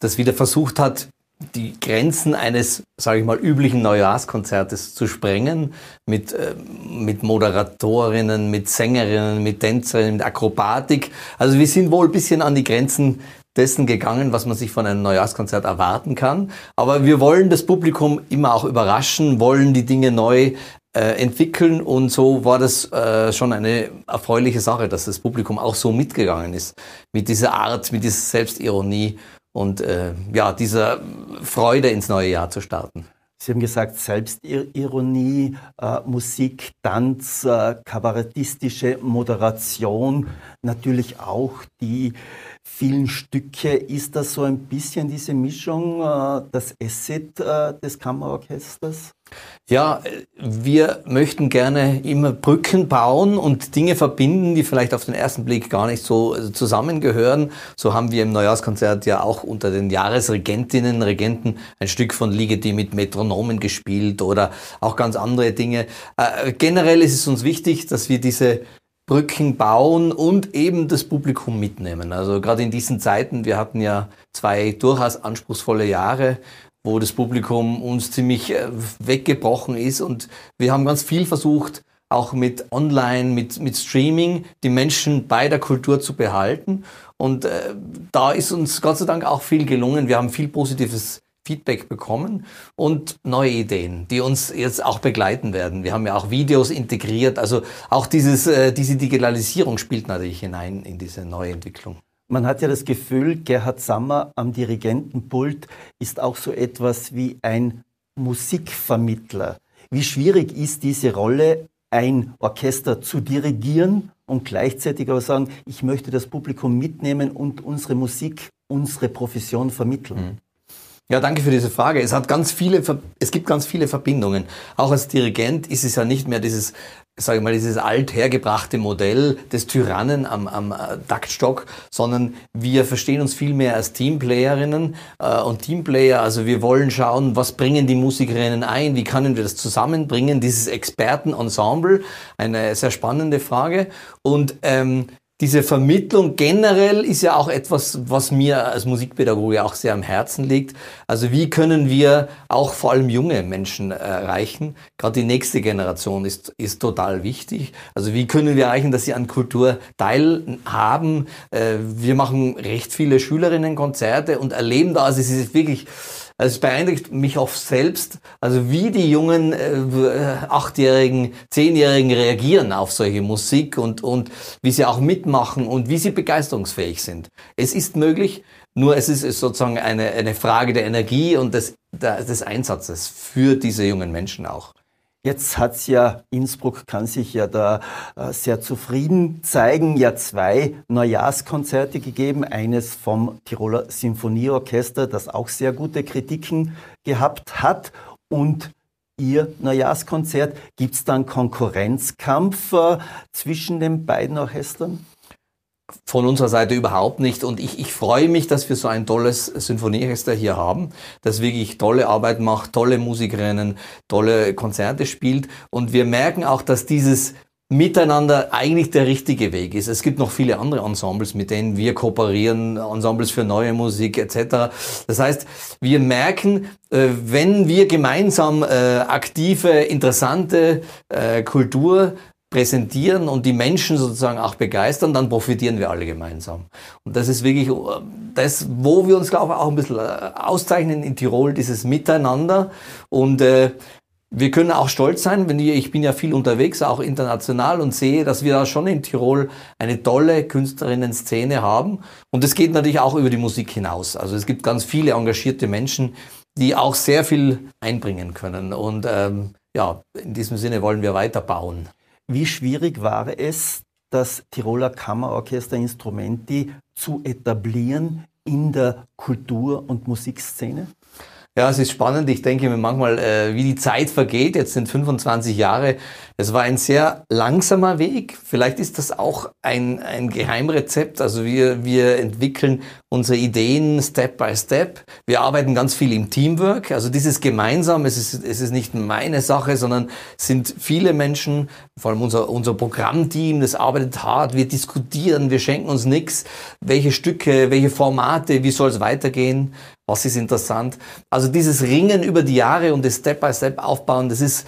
das wieder versucht hat, die Grenzen eines, sage ich mal, üblichen Neujahrskonzertes zu sprengen, mit, äh, mit Moderatorinnen, mit Sängerinnen, mit Tänzerinnen, mit Akrobatik. Also wir sind wohl ein bisschen an die Grenzen dessen gegangen, was man sich von einem Neujahrskonzert erwarten kann. Aber wir wollen das Publikum immer auch überraschen, wollen die Dinge neu äh, entwickeln und so war das äh, schon eine erfreuliche Sache, dass das Publikum auch so mitgegangen ist mit dieser Art, mit dieser Selbstironie und äh, ja dieser Freude ins neue Jahr zu starten. Sie haben gesagt, Selbstironie, äh, Musik, Tanz, äh, kabarettistische Moderation, natürlich auch die vielen Stücke. Ist das so ein bisschen diese Mischung, äh, das Asset äh, des Kammerorchesters? Ja, wir möchten gerne immer Brücken bauen und Dinge verbinden, die vielleicht auf den ersten Blick gar nicht so äh, zusammengehören. So haben wir im Neujahrskonzert ja auch unter den Jahresregentinnen, Regenten ein Stück von Ligeti mit Metronomen gespielt oder auch ganz andere Dinge. Äh, generell ist es uns wichtig, dass wir diese Brücken bauen und eben das Publikum mitnehmen. Also gerade in diesen Zeiten, wir hatten ja zwei durchaus anspruchsvolle Jahre, wo das Publikum uns ziemlich äh, weggebrochen ist und wir haben ganz viel versucht, auch mit Online, mit, mit Streaming, die Menschen bei der Kultur zu behalten. Und äh, da ist uns Gott sei Dank auch viel gelungen. Wir haben viel Positives Feedback bekommen und neue Ideen, die uns jetzt auch begleiten werden. Wir haben ja auch Videos integriert, also auch dieses, äh, diese Digitalisierung spielt natürlich hinein in diese neue Entwicklung. Man hat ja das Gefühl, Gerhard Sammer am Dirigentenpult ist auch so etwas wie ein Musikvermittler. Wie schwierig ist diese Rolle, ein Orchester zu dirigieren und gleichzeitig aber sagen, ich möchte das Publikum mitnehmen und unsere Musik, unsere Profession vermitteln? Mhm. Ja, danke für diese Frage. Es hat ganz viele, es gibt ganz viele Verbindungen. Auch als Dirigent ist es ja nicht mehr dieses, sage ich mal, dieses althergebrachte Modell des Tyrannen am, am äh, Taktstock, sondern wir verstehen uns viel mehr als Teamplayerinnen äh, und Teamplayer. Also wir wollen schauen, was bringen die Musikerinnen ein, wie können wir das zusammenbringen, dieses Expertenensemble, eine sehr spannende Frage. Und ähm, diese Vermittlung generell ist ja auch etwas, was mir als Musikpädagoge auch sehr am Herzen liegt. Also wie können wir auch vor allem junge Menschen erreichen? Gerade die nächste Generation ist, ist total wichtig. Also wie können wir erreichen, dass sie an Kultur teilhaben? Äh, wir machen recht viele Schülerinnenkonzerte und erleben da, also es ist wirklich also es beeindruckt mich oft selbst, also wie die jungen äh, Achtjährigen, Zehnjährigen reagieren auf solche Musik und, und wie sie auch mitmachen und wie sie begeisterungsfähig sind. Es ist möglich, nur es ist sozusagen eine, eine Frage der Energie und des, des Einsatzes für diese jungen Menschen auch. Jetzt hat's ja, Innsbruck kann sich ja da äh, sehr zufrieden zeigen, ja zwei Neujahrskonzerte gegeben. Eines vom Tiroler Sinfonieorchester, das auch sehr gute Kritiken gehabt hat. Und Ihr Neujahrskonzert. Gibt's dann Konkurrenzkampf äh, zwischen den beiden Orchestern? Von unserer Seite überhaupt nicht. Und ich, ich freue mich, dass wir so ein tolles Symphonieorchester hier haben, das wirklich tolle Arbeit macht, tolle Musikerinnen, tolle Konzerte spielt. Und wir merken auch, dass dieses Miteinander eigentlich der richtige Weg ist. Es gibt noch viele andere Ensembles, mit denen wir kooperieren, Ensembles für neue Musik etc. Das heißt, wir merken, äh, wenn wir gemeinsam äh, aktive, interessante äh, Kultur präsentieren und die Menschen sozusagen auch begeistern, dann profitieren wir alle gemeinsam. Und das ist wirklich äh, das, wo wir uns, glaube ich, auch ein bisschen äh, auszeichnen in Tirol, dieses Miteinander. Und äh, wir können auch stolz sein, wenn ich, ich bin ja viel unterwegs, auch international und sehe, dass wir da schon in Tirol eine tolle Künstlerinnen-Szene haben. Und es geht natürlich auch über die Musik hinaus. Also es gibt ganz viele engagierte Menschen, die auch sehr viel einbringen können. Und ähm, ja, in diesem Sinne wollen wir weiterbauen. Wie schwierig war es, das Tiroler Kammerorchester Instrumenti zu etablieren in der Kultur- und Musikszene? Ja, es ist spannend. Ich denke mir manchmal, äh, wie die Zeit vergeht. Jetzt sind 25 Jahre. Es war ein sehr langsamer Weg. Vielleicht ist das auch ein, ein Geheimrezept. Also wir, wir entwickeln unsere Ideen Step by Step. Wir arbeiten ganz viel im Teamwork. Also dieses gemeinsam, es ist, es ist nicht meine Sache, sondern sind viele Menschen, vor allem unser, unser Programmteam, das arbeitet hart. Wir diskutieren, wir schenken uns nichts. Welche Stücke, welche Formate, wie soll es weitergehen? Was ist interessant? Also dieses Ringen über die Jahre und das Step-by-Step Step aufbauen, das ist,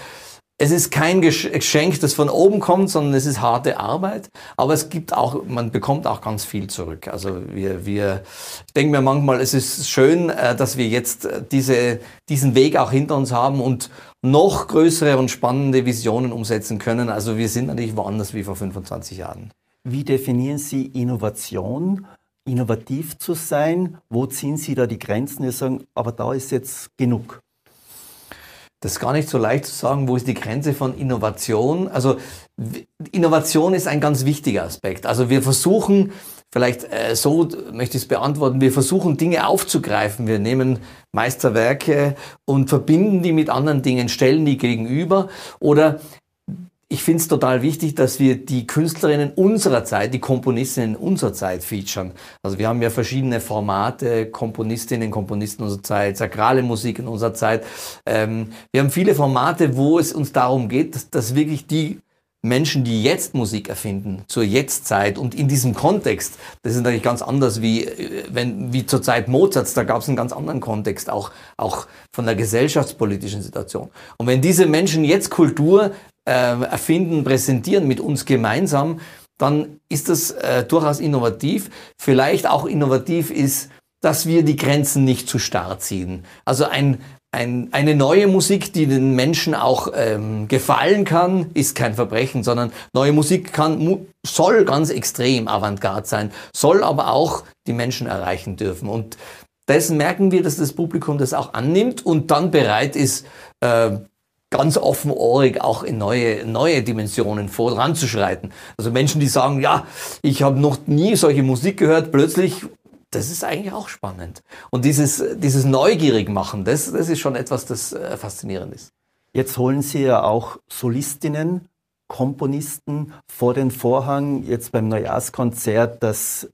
es ist kein Geschenk, das von oben kommt, sondern es ist harte Arbeit. Aber es gibt auch, man bekommt auch ganz viel zurück. Also wir, wir, ich denke mir manchmal, es ist schön, äh, dass wir jetzt äh, diese, diesen Weg auch hinter uns haben und noch größere und spannende Visionen umsetzen können. Also wir sind natürlich woanders wie vor 25 Jahren. Wie definieren Sie Innovation? Innovativ zu sein? Wo ziehen Sie da die Grenzen? Sie sagen, aber da ist jetzt genug. Das ist gar nicht so leicht zu sagen, wo ist die Grenze von Innovation. Also Innovation ist ein ganz wichtiger Aspekt. Also wir versuchen, vielleicht äh, so möchte ich es beantworten, wir versuchen Dinge aufzugreifen. Wir nehmen Meisterwerke und verbinden die mit anderen Dingen, stellen die gegenüber oder ich finde es total wichtig, dass wir die Künstlerinnen unserer Zeit, die Komponistinnen unserer Zeit featuren. Also wir haben ja verschiedene Formate, Komponistinnen, Komponisten unserer Zeit, sakrale Musik in unserer Zeit. Ähm, wir haben viele Formate, wo es uns darum geht, dass, dass wirklich die Menschen, die jetzt Musik erfinden, zur Jetztzeit und in diesem Kontext, das ist natürlich ganz anders wie, äh, wenn, wie zur Zeit Mozarts, da gab es einen ganz anderen Kontext, auch, auch von der gesellschaftspolitischen Situation. Und wenn diese Menschen jetzt Kultur erfinden, präsentieren mit uns gemeinsam, dann ist das äh, durchaus innovativ. Vielleicht auch innovativ ist, dass wir die Grenzen nicht zu starr ziehen. Also ein, ein, eine neue Musik, die den Menschen auch ähm, gefallen kann, ist kein Verbrechen, sondern neue Musik kann, soll ganz extrem avantgarde sein, soll aber auch die Menschen erreichen dürfen. Und dessen merken wir, dass das Publikum das auch annimmt und dann bereit ist, äh, ganz offenohrig auch in neue, neue Dimensionen voranzuschreiten. Also Menschen, die sagen, ja, ich habe noch nie solche Musik gehört, plötzlich, das ist eigentlich auch spannend. Und dieses, dieses neugierig machen, das, das ist schon etwas, das äh, faszinierend ist. Jetzt holen Sie ja auch Solistinnen, Komponisten vor den Vorhang. Jetzt beim Neujahrskonzert das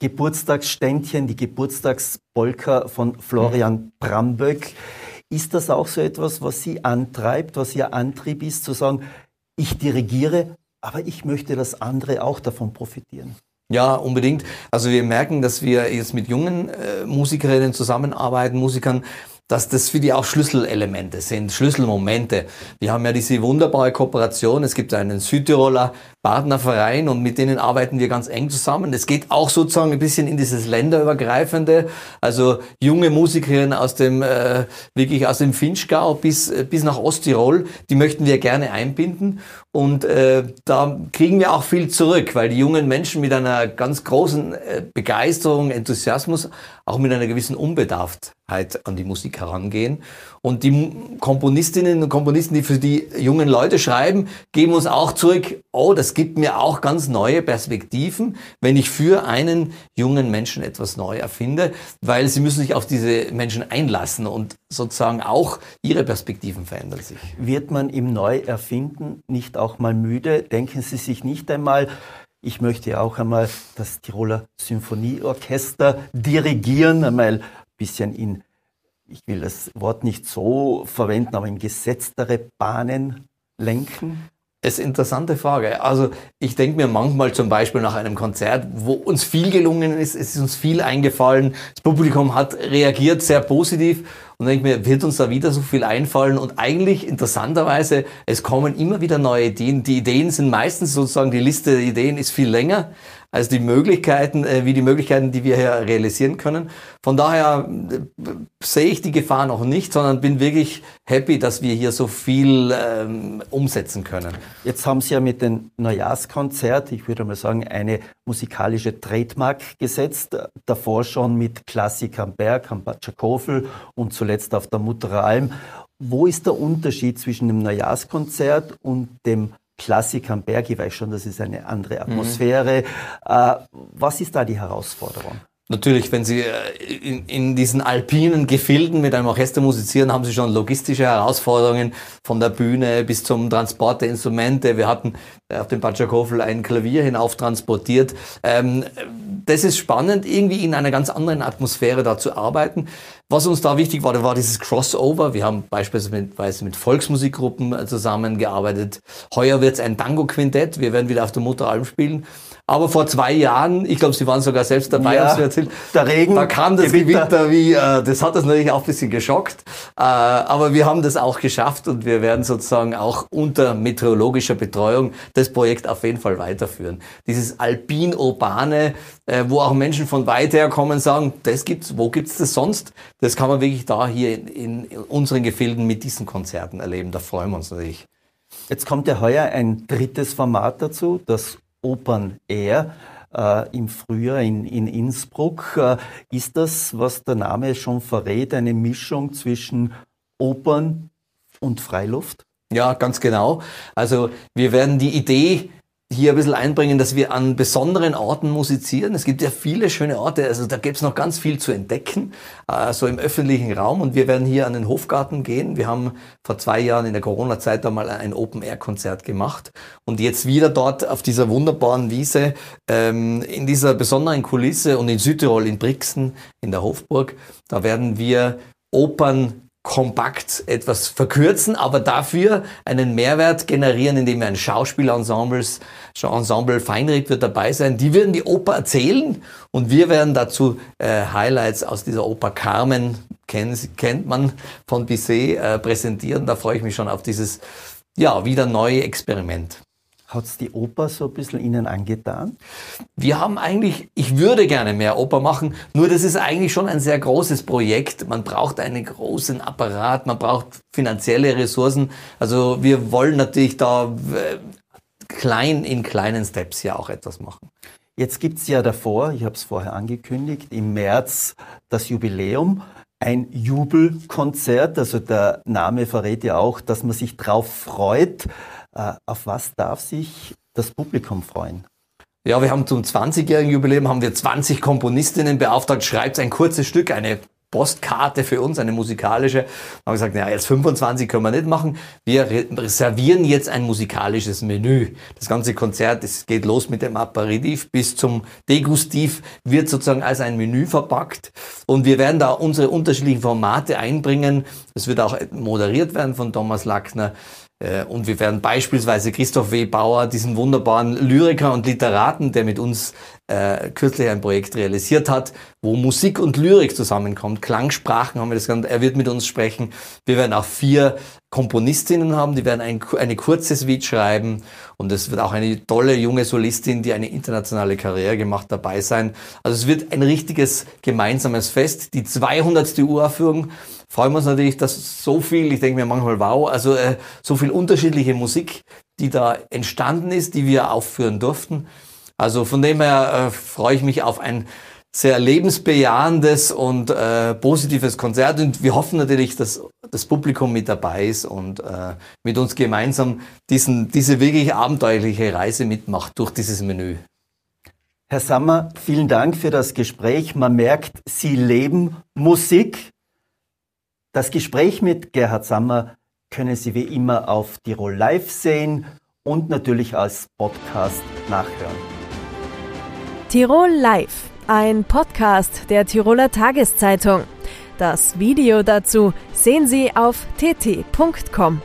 Geburtstagsständchen, die Geburtstagspolka von Florian Bramböck. Ist das auch so etwas, was Sie antreibt, was Ihr Antrieb ist, zu sagen, ich dirigiere, aber ich möchte, dass andere auch davon profitieren? Ja, unbedingt. Also wir merken, dass wir jetzt mit jungen äh, Musikerinnen zusammenarbeiten, Musikern, dass das für die auch Schlüsselelemente sind, Schlüsselmomente. Wir haben ja diese wunderbare Kooperation. Es gibt einen Südtiroler Partnerverein und mit denen arbeiten wir ganz eng zusammen. Es geht auch sozusagen ein bisschen in dieses länderübergreifende, also junge Musikerinnen aus dem äh, wirklich aus dem Finchgau bis äh, bis nach Osttirol, die möchten wir gerne einbinden und äh, da kriegen wir auch viel zurück, weil die jungen Menschen mit einer ganz großen äh, Begeisterung, Enthusiasmus, auch mit einer gewissen Unbedarftheit an die Musik herangehen und die Komponistinnen und Komponisten, die für die jungen Leute schreiben, geben uns auch zurück, oh, das gibt mir auch ganz neue Perspektiven, wenn ich für einen jungen Menschen etwas neu erfinde, weil sie müssen sich auf diese Menschen einlassen und sozusagen auch ihre Perspektiven verändern sich. Wird man im Neuerfinden nicht auch mal müde? Denken Sie sich nicht einmal, ich möchte auch einmal das Tiroler Symphonieorchester dirigieren, einmal ein bisschen in ich will das Wort nicht so verwenden, aber in gesetztere Bahnen lenken? Das ist eine interessante Frage. Also ich denke mir manchmal zum Beispiel nach einem Konzert, wo uns viel gelungen ist, es ist uns viel eingefallen, das Publikum hat reagiert sehr positiv und denke mir, wird uns da wieder so viel einfallen? Und eigentlich interessanterweise, es kommen immer wieder neue Ideen. Die Ideen sind meistens sozusagen, die Liste der Ideen ist viel länger als die Möglichkeiten, äh, wie die Möglichkeiten, die wir hier realisieren können. Von daher äh, sehe ich die Gefahr noch nicht, sondern bin wirklich happy, dass wir hier so viel ähm, umsetzen können. Jetzt haben Sie ja mit dem Neujahrskonzert, ich würde mal sagen, eine musikalische Trademark gesetzt. Davor schon mit Klassik am Berg, am Batschakofel und zuletzt auf der Mutteralm. Wo ist der Unterschied zwischen dem Neujahrskonzert und dem Klassik am Berg, ich weiß schon, das ist eine andere mhm. Atmosphäre. Mhm. was ist da die Herausforderung? Natürlich, wenn Sie äh, in, in, diesen alpinen Gefilden mit einem Orchester musizieren, haben Sie schon logistische Herausforderungen von der Bühne bis zum Transport der Instrumente. Wir hatten äh, auf dem Batschakofel ein Klavier hinauf transportiert. Ähm, das ist spannend, irgendwie in einer ganz anderen Atmosphäre da zu arbeiten. Was uns da wichtig war, war dieses Crossover. Wir haben beispielsweise mit Volksmusikgruppen äh, zusammengearbeitet. Heuer wird es ein Tango-Quintett. Wir werden wieder auf der Mutteralm spielen. Aber vor zwei Jahren, ich glaube, Sie waren sogar selbst dabei, ja, haben Sie erzählt, der Regen, da kam das Gewitter, wie, äh, das hat uns natürlich auch ein bisschen geschockt. Äh, aber wir haben das auch geschafft und wir werden sozusagen auch unter meteorologischer Betreuung das Projekt auf jeden Fall weiterführen. Dieses alpin-urbane, äh, wo auch Menschen von weit her kommen sagen, das gibt's, wo gibt's das sonst? Das kann man wirklich da hier in, in unseren Gefilden mit diesen Konzerten erleben. Da freuen wir uns natürlich. Jetzt kommt ja heuer ein drittes Format dazu, das Open Air äh, im Frühjahr in, in Innsbruck. Äh, ist das, was der Name schon verrät, eine Mischung zwischen Opern und Freiluft? Ja, ganz genau. Also wir werden die Idee hier ein bisschen einbringen, dass wir an besonderen Orten musizieren. Es gibt ja viele schöne Orte, also da gibt es noch ganz viel zu entdecken, äh, so im öffentlichen Raum. Und wir werden hier an den Hofgarten gehen. Wir haben vor zwei Jahren in der Corona-Zeit einmal ein Open-Air-Konzert gemacht und jetzt wieder dort auf dieser wunderbaren Wiese, ähm, in dieser besonderen Kulisse und in Südtirol, in Brixen, in der Hofburg, da werden wir Opern kompakt etwas verkürzen, aber dafür einen Mehrwert generieren, indem ein Schauspielensembles, Ensemble Feinried wird dabei sein. Die werden die Oper erzählen und wir werden dazu äh, Highlights aus dieser Oper Carmen, kennt, kennt man von Bizet, äh, präsentieren. Da freue ich mich schon auf dieses, ja, wieder neue Experiment. Hat es die Oper so ein bisschen Ihnen angetan? Wir haben eigentlich, ich würde gerne mehr Oper machen, nur das ist eigentlich schon ein sehr großes Projekt. Man braucht einen großen Apparat, man braucht finanzielle Ressourcen. Also wir wollen natürlich da äh, klein in kleinen Steps ja auch etwas machen. Jetzt gibt es ja davor, ich habe es vorher angekündigt, im März das Jubiläum ein Jubelkonzert. Also der Name verrät ja auch, dass man sich drauf freut. Äh, auf was darf sich das Publikum freuen? Ja, wir haben zum 20-jährigen Jubiläum haben wir 20 Komponistinnen beauftragt, schreibt ein kurzes Stück, eine Postkarte für uns, eine musikalische. Wir haben gesagt, ja, jetzt 25 können wir nicht machen. Wir reservieren jetzt ein musikalisches Menü. Das ganze Konzert, es geht los mit dem Aperitif bis zum Degustiv, wird sozusagen als ein Menü verpackt. Und wir werden da unsere unterschiedlichen Formate einbringen. Es wird auch moderiert werden von Thomas Lackner. Äh, und wir werden beispielsweise Christoph W. Bauer, diesen wunderbaren Lyriker und Literaten, der mit uns äh, kürzlich ein Projekt realisiert hat, wo Musik und Lyrik zusammenkommt. Klangsprachen haben wir das genannt. Er wird mit uns sprechen. Wir werden auch vier Komponistinnen haben, die werden ein, eine kurze Suite schreiben und es wird auch eine tolle junge Solistin, die eine internationale Karriere gemacht, dabei sein. Also es wird ein richtiges gemeinsames Fest. Die 200. Uraufführung freuen wir uns natürlich, dass so viel, ich denke mir manchmal, wow, also äh, so viel unterschiedliche Musik, die da entstanden ist, die wir aufführen durften. Also von dem her äh, freue ich mich auf ein sehr lebensbejahendes und äh, positives Konzert und wir hoffen natürlich, dass das Publikum mit dabei ist und äh, mit uns gemeinsam diesen, diese wirklich abenteuerliche Reise mitmacht durch dieses Menü. Herr Sammer, vielen Dank für das Gespräch. Man merkt, Sie leben Musik. Das Gespräch mit Gerhard Sammer können Sie wie immer auf Tirol Live sehen und natürlich als Podcast nachhören. Tirol Live ein Podcast der Tiroler Tageszeitung. Das Video dazu sehen Sie auf tt.com.